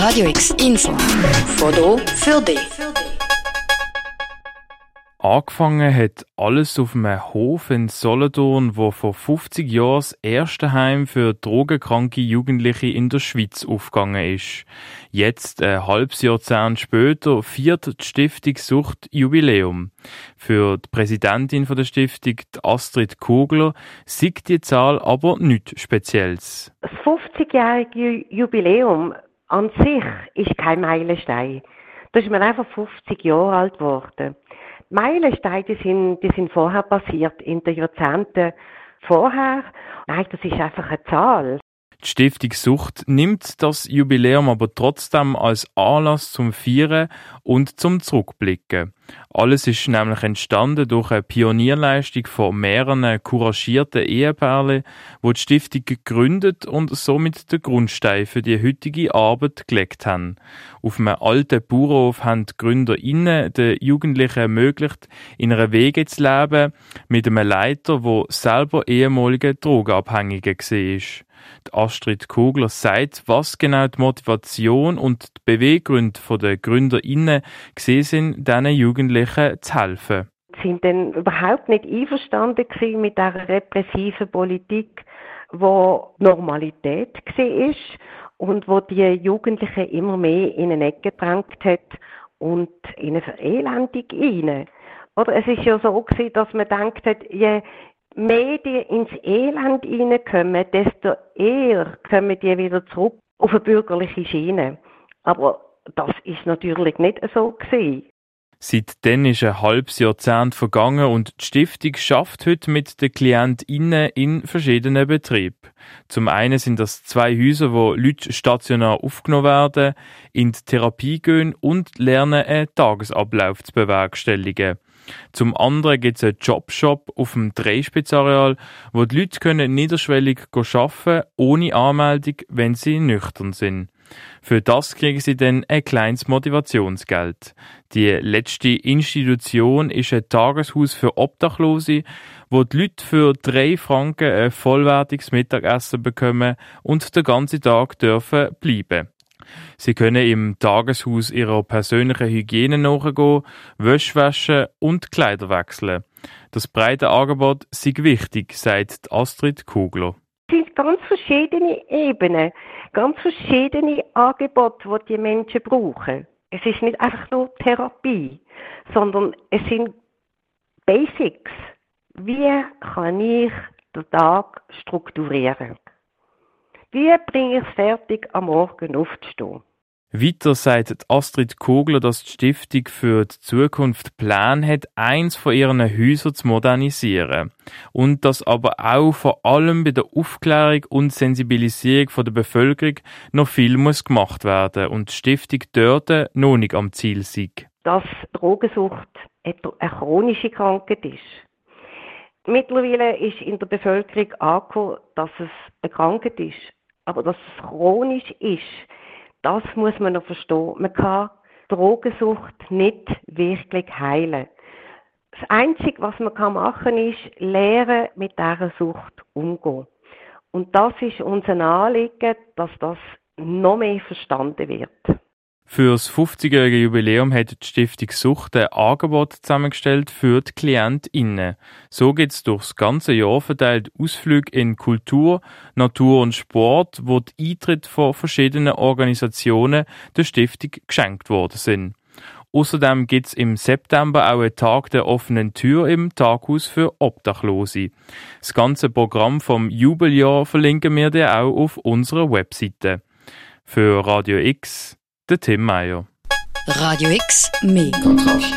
Radio X Info. Foto für dich. Angefangen hat alles auf einem Hof in Solothurn, wo vor 50 Jahren das erste Heim für drogenkranke Jugendliche in der Schweiz aufgegangen ist. Jetzt, ein halbes Jahrzehnt später, feiert die Stiftung Sucht Jubiläum. Für die Präsidentin der Stiftung, Astrid Kugler, sieht die Zahl aber nichts Spezielles. Das 50-jährige Jubiläum an sich ist kein Meilenstein. Da ist man einfach 50 Jahre alt geworden. Meilensteine die sind, die sind vorher passiert, in den Jahrzehnten vorher. Nein, das ist einfach eine Zahl. Die Stiftung Sucht nimmt das Jubiläum aber trotzdem als Anlass zum Feiern und zum Zurückblicken. Alles ist nämlich entstanden durch eine Pionierleistung von mehreren couragierten Ehepaaren, wo die Stiftung gegründet und somit den Grundstein für die heutige Arbeit gelegt haben. Auf einem alten Bauernhof haben die GründerInnen den Jugendlichen ermöglicht, in einer Wege zu leben, mit einem Leiter, wo selber ehemalige Drogenabhängige war. Die Astrid Kugler sagt, was genau die Motivation und die Beweggründe der GründerInnen gesehen sind, diesen Jugendlichen zu helfen. Sie sind dann überhaupt nicht einverstanden mit dieser repressiven Politik, wo Normalität war und wo die Jugendlichen immer mehr in eine Ecke gedrängt hat und in eine Verelendung rein. Oder es ist ja so gewesen, dass man denkt hat, je mehr die ins Elend hineinkommen, desto eher kommen die wieder zurück auf eine bürgerliche Schiene. Aber das ist natürlich nicht so gewesen. Seitdem ist ein halbes Jahrzehnt vergangen und die Stiftung schafft heute mit den KlientInnen in verschiedenen Betrieben. Zum einen sind das zwei Häuser, wo Leute stationär aufgenommen werden, in die Therapie gehen und lernen, einen Tagesablauf zu bewerkstelligen. Zum anderen gibt es einen Jobshop auf dem Dreispitzareal, wo die Leute können niederschwellig arbeiten ohne Anmeldung, wenn sie nüchtern sind. Für das kriegen sie dann ein kleines Motivationsgeld. Die letzte Institution ist ein Tageshaus für Obdachlose, wo die Leute für drei Franken ein vollwertiges Mittagessen bekommen und den ganzen Tag dürfen bleiben. Sie können im Tageshaus ihrer persönlichen Hygiene nachgehen, Wäsche waschen und Kleider wechseln. Das breite Angebot sei wichtig, sagt Astrid Kugler. Es sind ganz verschiedene Ebenen, ganz verschiedene Angebote, die die Menschen brauchen. Es ist nicht einfach nur Therapie, sondern es sind Basics. Wie kann ich den Tag strukturieren? Wie bringe ich es fertig, am Morgen aufzustehen? Weiter sagt Astrid Kogler, dass die Stiftung für die Zukunft Plan hat, eins von ihren Häusern zu modernisieren. Und dass aber auch vor allem bei der Aufklärung und Sensibilisierung der Bevölkerung noch viel muss gemacht werden und die Stiftung dort noch nicht am Ziel sei. Dass Drogensucht eine chronische Krankheit ist. Mittlerweile ist in der Bevölkerung angekommen, dass es eine Krankheit ist aber dass es chronisch ist, das muss man noch verstehen. Man kann Drogensucht nicht wirklich heilen. Das Einzige, was man machen kann, ist lernen, mit dieser Sucht umzugehen. Und das ist unser Anliegen, dass das noch mehr verstanden wird. Für das 50-jährige Jubiläum hat die Stiftung Sucht ein Angebot zusammengestellt für die KlientInnen. So gibt es durchs ganze Jahr verteilt Ausflüge in Kultur, Natur und Sport, wo die Eintritt von verschiedenen Organisationen der Stiftung geschenkt worden sind. Außerdem gibt es im September auch einen Tag der offenen Tür im Taghaus für Obdachlose. Das ganze Programm vom Jubeljahr verlinken wir dir auch auf unserer Webseite. Für Radio X der Tim Meyer. Radio X, mehr Kontrast.